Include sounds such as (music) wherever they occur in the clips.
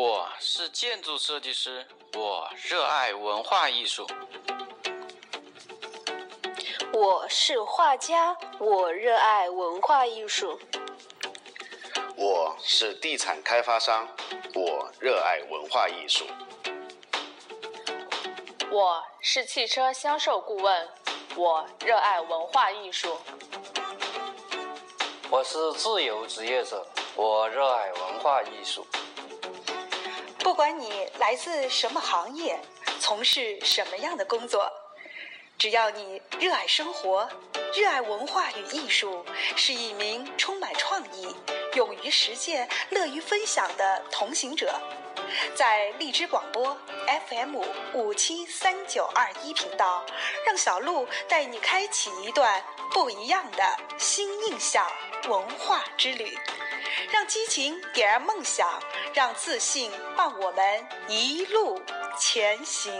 我是建筑设计师，我热爱文化艺术。我是画家，我热爱文化艺术。我是地产开发商，我热爱文化艺术。我是汽车销售顾问，我热爱文化艺术。我是自由职业者，我热爱文化艺术。不管你来自什么行业，从事什么样的工作，只要你热爱生活、热爱文化与艺术，是一名充满创意、勇于实践、乐于分享的同行者，在荔枝广播 FM 五七三九二一频道，让小鹿带你开启一段不一样的新印象文化之旅。让激情点燃梦想，让自信伴我们一路前行。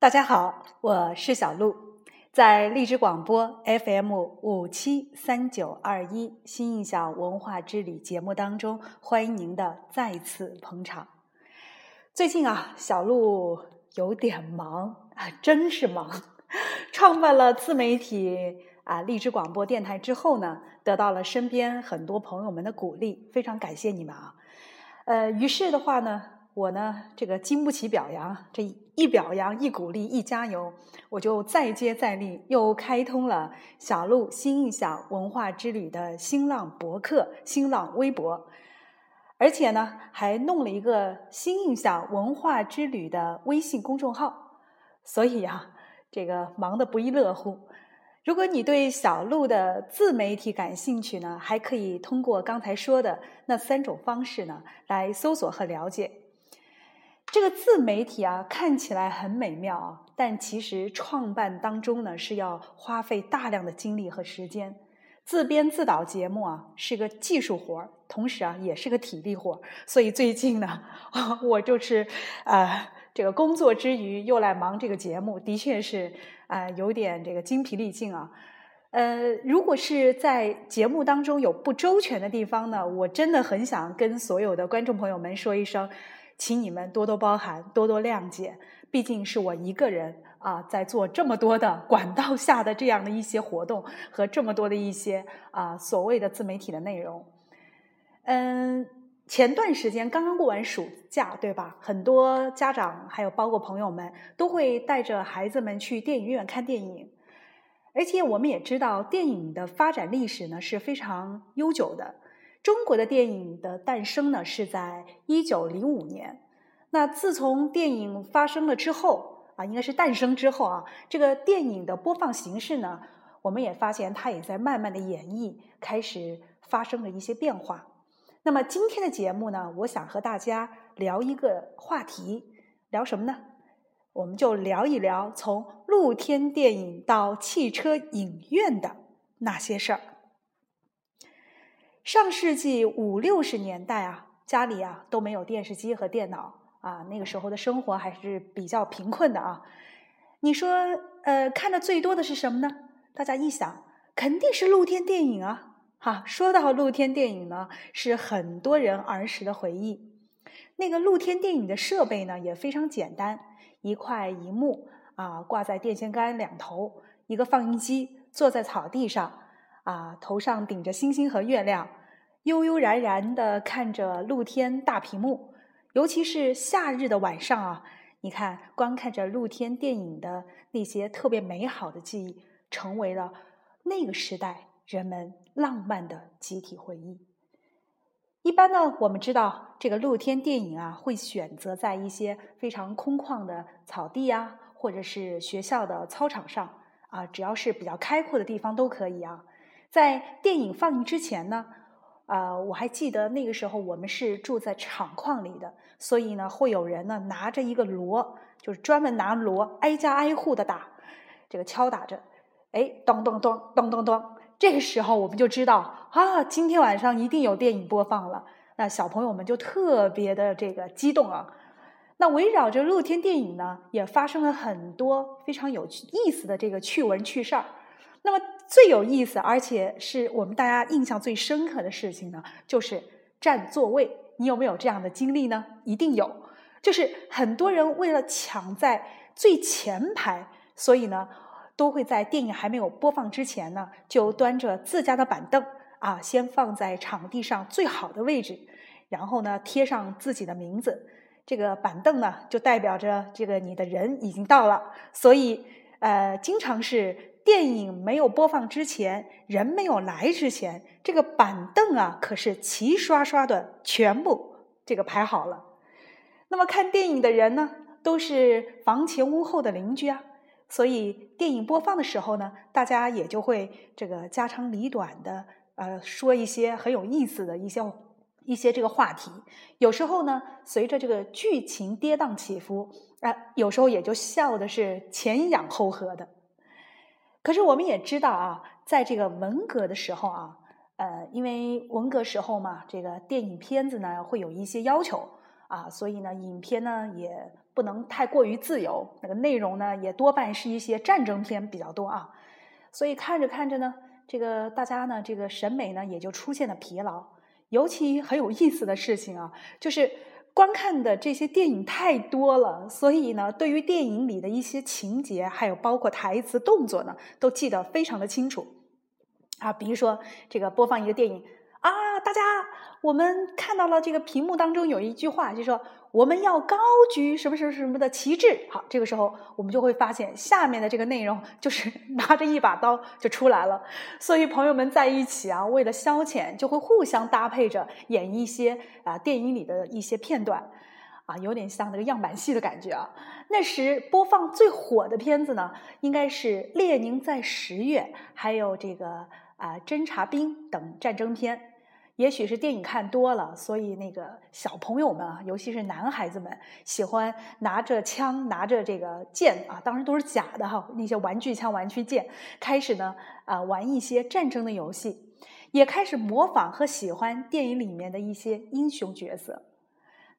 大家好，我是小鹿，在荔枝广播 FM 五七三九二一新印象文化之旅节目当中，欢迎您的再次捧场。最近啊，小鹿有点忙啊，真是忙，创办了自媒体。啊，荔枝广播电台之后呢，得到了身边很多朋友们的鼓励，非常感谢你们啊。呃，于是的话呢，我呢这个经不起表扬，这一表扬、一鼓励、一加油，我就再接再厉，又开通了小鹿新印象文化之旅的新浪博客、新浪微博，而且呢还弄了一个新印象文化之旅的微信公众号，所以呀，这个忙得不亦乐乎。如果你对小鹿的自媒体感兴趣呢，还可以通过刚才说的那三种方式呢来搜索和了解。这个自媒体啊，看起来很美妙啊，但其实创办当中呢是要花费大量的精力和时间。自编自导节目啊是个技术活儿，同时啊也是个体力活儿。所以最近呢，(laughs) 我就是呃这个工作之余又来忙这个节目，的确是。啊，有点这个精疲力尽啊。呃，如果是在节目当中有不周全的地方呢，我真的很想跟所有的观众朋友们说一声，请你们多多包涵，多多谅解。毕竟是我一个人啊，在做这么多的管道下的这样的一些活动和这么多的一些啊所谓的自媒体的内容。嗯。前段时间刚刚过完暑假，对吧？很多家长还有包括朋友们都会带着孩子们去电影院看电影，而且我们也知道电影的发展历史呢是非常悠久的。中国的电影的诞生呢是在一九零五年，那自从电影发生了之后啊，应该是诞生之后啊，这个电影的播放形式呢，我们也发现它也在慢慢的演绎，开始发生了一些变化。那么今天的节目呢，我想和大家聊一个话题，聊什么呢？我们就聊一聊从露天电影到汽车影院的那些事儿。上世纪五六十年代啊，家里啊都没有电视机和电脑啊，那个时候的生活还是比较贫困的啊。你说，呃，看的最多的是什么呢？大家一想，肯定是露天电影啊。哈，说到露天电影呢，是很多人儿时的回忆。那个露天电影的设备呢，也非常简单，一块荧幕啊，挂在电线杆两头，一个放映机，坐在草地上，啊，头上顶着星星和月亮，悠悠然然的看着露天大屏幕。尤其是夏日的晚上啊，你看，观看着露天电影的那些特别美好的记忆，成为了那个时代。人们浪漫的集体回忆。一般呢，我们知道这个露天电影啊，会选择在一些非常空旷的草地啊，或者是学校的操场上啊，只要是比较开阔的地方都可以啊。在电影放映之前呢，啊，我还记得那个时候我们是住在厂矿里的，所以呢，会有人呢拿着一个锣，就是专门拿锣挨家挨户的打，这个敲打着，哎，咚咚咚咚咚咚。这个时候我们就知道啊，今天晚上一定有电影播放了。那小朋友们就特别的这个激动啊。那围绕着露天电影呢，也发生了很多非常有意思的这个趣闻趣事儿。那么最有意思，而且是我们大家印象最深刻的事情呢，就是占座位。你有没有这样的经历呢？一定有，就是很多人为了抢在最前排，所以呢，都会在电影还没有播放之前呢，就端着自家的板凳啊，先放在场地上最好的位置，然后呢，贴上自己的名字。这个板凳呢，就代表着这个你的人已经到了，所以呃，经常是电影没有播放之前，人没有来之前，这个板凳啊，可是齐刷刷的全部这个排好了。那么看电影的人呢，都是房前屋后的邻居啊，所以电影播放的时候呢，大家也就会这个家长里短的呃说一些很有意思的一些。一些这个话题，有时候呢，随着这个剧情跌宕起伏，啊，有时候也就笑的是前仰后合的。可是我们也知道啊，在这个文革的时候啊，呃，因为文革时候嘛，这个电影片子呢会有一些要求啊，所以呢，影片呢也不能太过于自由，那个内容呢也多半是一些战争片比较多啊，所以看着看着呢，这个大家呢这个审美呢也就出现了疲劳。尤其很有意思的事情啊，就是观看的这些电影太多了，所以呢，对于电影里的一些情节，还有包括台词、动作呢，都记得非常的清楚。啊，比如说这个播放一个电影，大家。我们看到了这个屏幕当中有一句话，就说我们要高举什么什么什么的旗帜。好，这个时候我们就会发现下面的这个内容就是 (laughs) 拿着一把刀就出来了。所以朋友们在一起啊，为了消遣，就会互相搭配着演一些啊电影里的一些片段，啊，有点像那个样板戏的感觉啊。那时播放最火的片子呢，应该是《列宁在十月》，还有这个啊《侦察兵》等战争片。也许是电影看多了，所以那个小朋友们啊，尤其是男孩子们，喜欢拿着枪、拿着这个剑啊，当然都是假的哈，那些玩具枪、玩具剑，开始呢啊玩一些战争的游戏，也开始模仿和喜欢电影里面的一些英雄角色。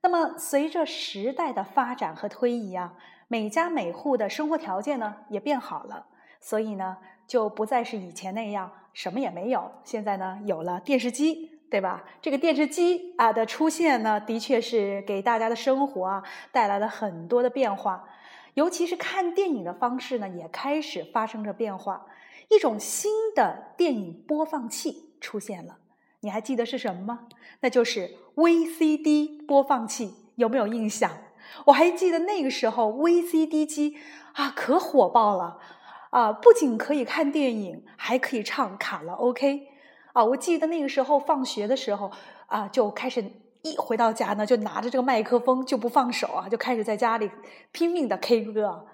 那么随着时代的发展和推移啊，每家每户的生活条件呢也变好了，所以呢就不再是以前那样什么也没有。现在呢有了电视机。对吧？这个电视机啊的出现呢，的确是给大家的生活啊带来了很多的变化，尤其是看电影的方式呢，也开始发生着变化。一种新的电影播放器出现了，你还记得是什么吗？那就是 VCD 播放器，有没有印象？我还记得那个时候 VCD 机啊可火爆了啊，不仅可以看电影，还可以唱卡拉 OK。啊，我记得那个时候放学的时候啊，就开始一回到家呢，就拿着这个麦克风就不放手啊，就开始在家里拼命的 K 歌。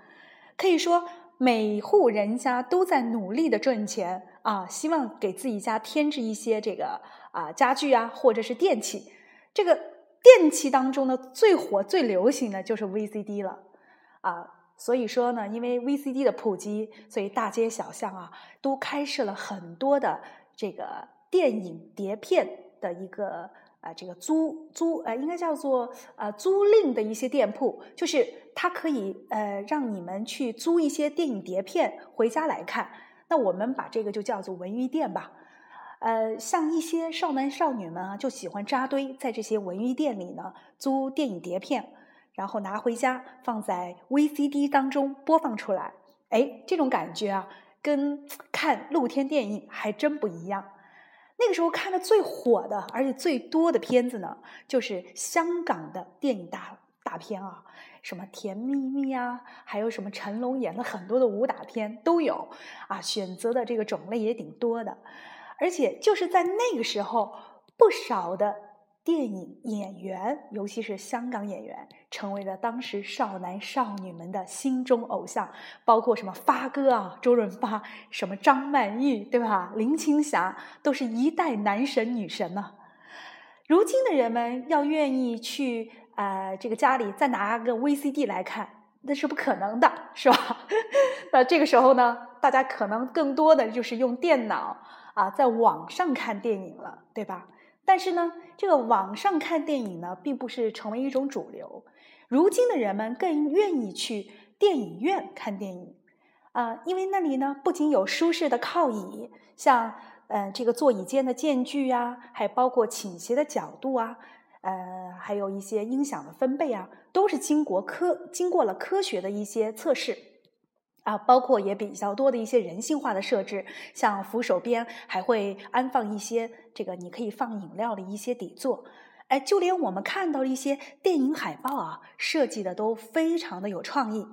可以说，每户人家都在努力的赚钱啊，希望给自己家添置一些这个啊家具啊，或者是电器。这个电器当中呢，最火最流行的就是 VCD 了啊。所以说呢，因为 VCD 的普及，所以大街小巷啊，都开设了很多的。这个电影碟片的一个啊，这个租租呃，应该叫做呃租赁的一些店铺，就是它可以呃让你们去租一些电影碟片回家来看。那我们把这个就叫做文娱店吧。呃，像一些少男少女们啊，就喜欢扎堆在这些文娱店里呢租电影碟片，然后拿回家放在 VCD 当中播放出来。哎，这种感觉啊。跟 (tsk) 看露天电影还真不一样。那个时候看的最火的，而且最多的片子呢，就是香港的电影大大片啊，什么《甜蜜蜜》啊，还有什么成龙演的很多的武打片都有啊，选择的这个种类也挺多的。而且就是在那个时候，不少的。电影演员，尤其是香港演员，成为了当时少男少女们的心中偶像，包括什么发哥啊、周润发，什么张曼玉，对吧？林青霞都是一代男神女神呢。如今的人们要愿意去呃这个家里再拿个 VCD 来看，那是不可能的，是吧？(laughs) 那这个时候呢，大家可能更多的就是用电脑啊，在网上看电影了，对吧？但是呢，这个网上看电影呢，并不是成为一种主流。如今的人们更愿意去电影院看电影，啊，因为那里呢不仅有舒适的靠椅，像呃这个座椅间的间距啊，还包括倾斜的角度啊，呃还有一些音响的分贝啊，都是经过科经过了科学的一些测试啊，包括也比较多的一些人性化的设置，像扶手边还会安放一些这个你可以放饮料的一些底座。哎，就连我们看到的一些电影海报啊，设计的都非常的有创意。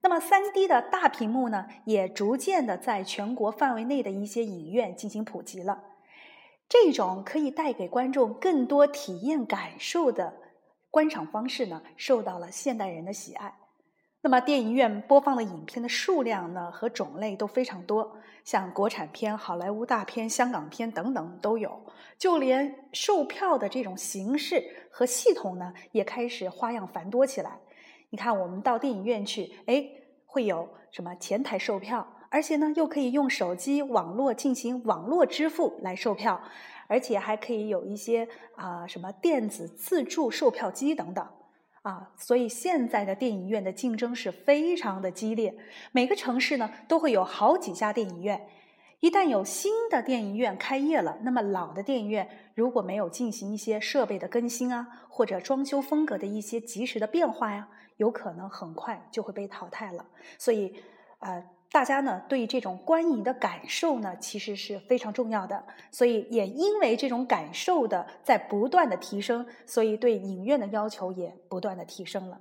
那么，三 D 的大屏幕呢，也逐渐的在全国范围内的一些影院进行普及了。这种可以带给观众更多体验感受的观赏方式呢，受到了现代人的喜爱。那么，电影院播放的影片的数量呢和种类都非常多，像国产片、好莱坞大片、香港片等等都有。就连售票的这种形式和系统呢，也开始花样繁多起来。你看，我们到电影院去，哎，会有什么前台售票，而且呢，又可以用手机网络进行网络支付来售票，而且还可以有一些啊什么电子自助售票机等等，啊，所以现在的电影院的竞争是非常的激烈，每个城市呢都会有好几家电影院。一旦有新的电影院开业了，那么老的电影院如果没有进行一些设备的更新啊，或者装修风格的一些及时的变化呀，有可能很快就会被淘汰了。所以，呃，大家呢对这种观影的感受呢，其实是非常重要的。所以也因为这种感受的在不断的提升，所以对影院的要求也不断的提升了。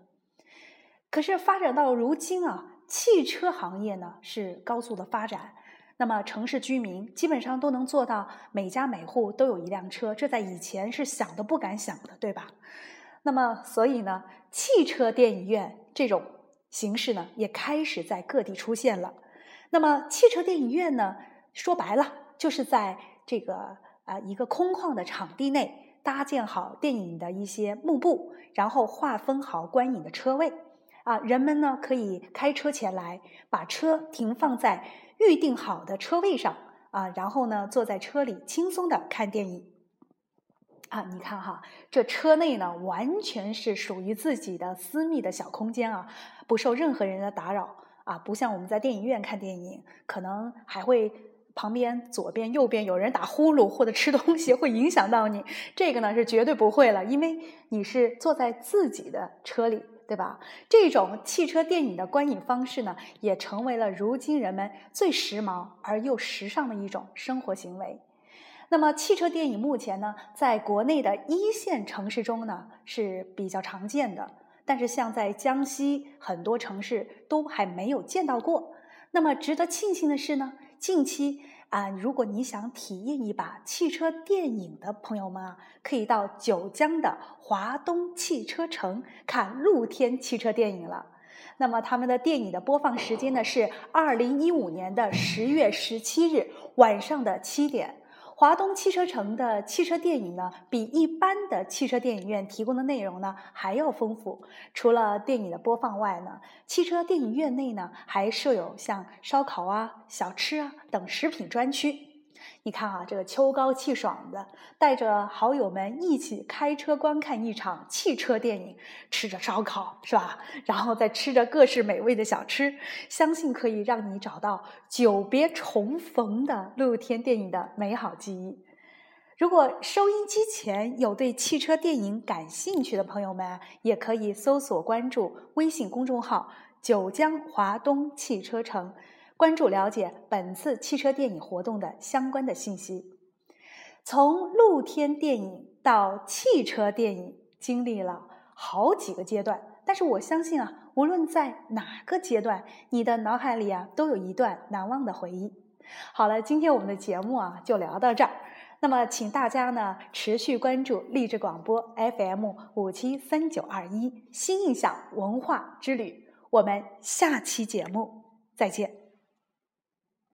可是发展到如今啊，汽车行业呢是高速的发展。那么，城市居民基本上都能做到每家每户都有一辆车，这在以前是想都不敢想的，对吧？那么，所以呢，汽车电影院这种形式呢，也开始在各地出现了。那么，汽车电影院呢，说白了就是在这个啊一个空旷的场地内搭建好电影的一些幕布，然后划分好观影的车位啊，人们呢可以开车前来，把车停放在。预定好的车位上啊，然后呢，坐在车里轻松的看电影啊。你看哈，这车内呢，完全是属于自己的私密的小空间啊，不受任何人的打扰啊。不像我们在电影院看电影，可能还会旁边左边、右边有人打呼噜或者吃东西，会影响到你。这个呢是绝对不会了，因为你是坐在自己的车里。对吧？这种汽车电影的观影方式呢，也成为了如今人们最时髦而又时尚的一种生活行为。那么，汽车电影目前呢，在国内的一线城市中呢是比较常见的，但是像在江西很多城市都还没有见到过。那么，值得庆幸的是呢，近期。啊，如果你想体验一把汽车电影的朋友们啊，可以到九江的华东汽车城看露天汽车电影了。那么他们的电影的播放时间呢是二零一五年的十月十七日晚上的七点。华东汽车城的汽车电影呢，比一般的汽车电影院提供的内容呢还要丰富。除了电影的播放外呢，汽车电影院内呢还设有像烧烤啊、小吃啊等食品专区。你看啊，这个秋高气爽的，带着好友们一起开车观看一场汽车电影，吃着烧烤是吧？然后再吃着各式美味的小吃，相信可以让你找到久别重逢的露天电影的美好记忆。如果收音机前有对汽车电影感兴趣的朋友们，也可以搜索关注微信公众号“九江华东汽车城”。关注了解本次汽车电影活动的相关的信息。从露天电影到汽车电影，经历了好几个阶段，但是我相信啊，无论在哪个阶段，你的脑海里啊，都有一段难忘的回忆。好了，今天我们的节目啊，就聊到这儿。那么，请大家呢持续关注励志广播 FM 五七三九二一新印象文化之旅。我们下期节目再见。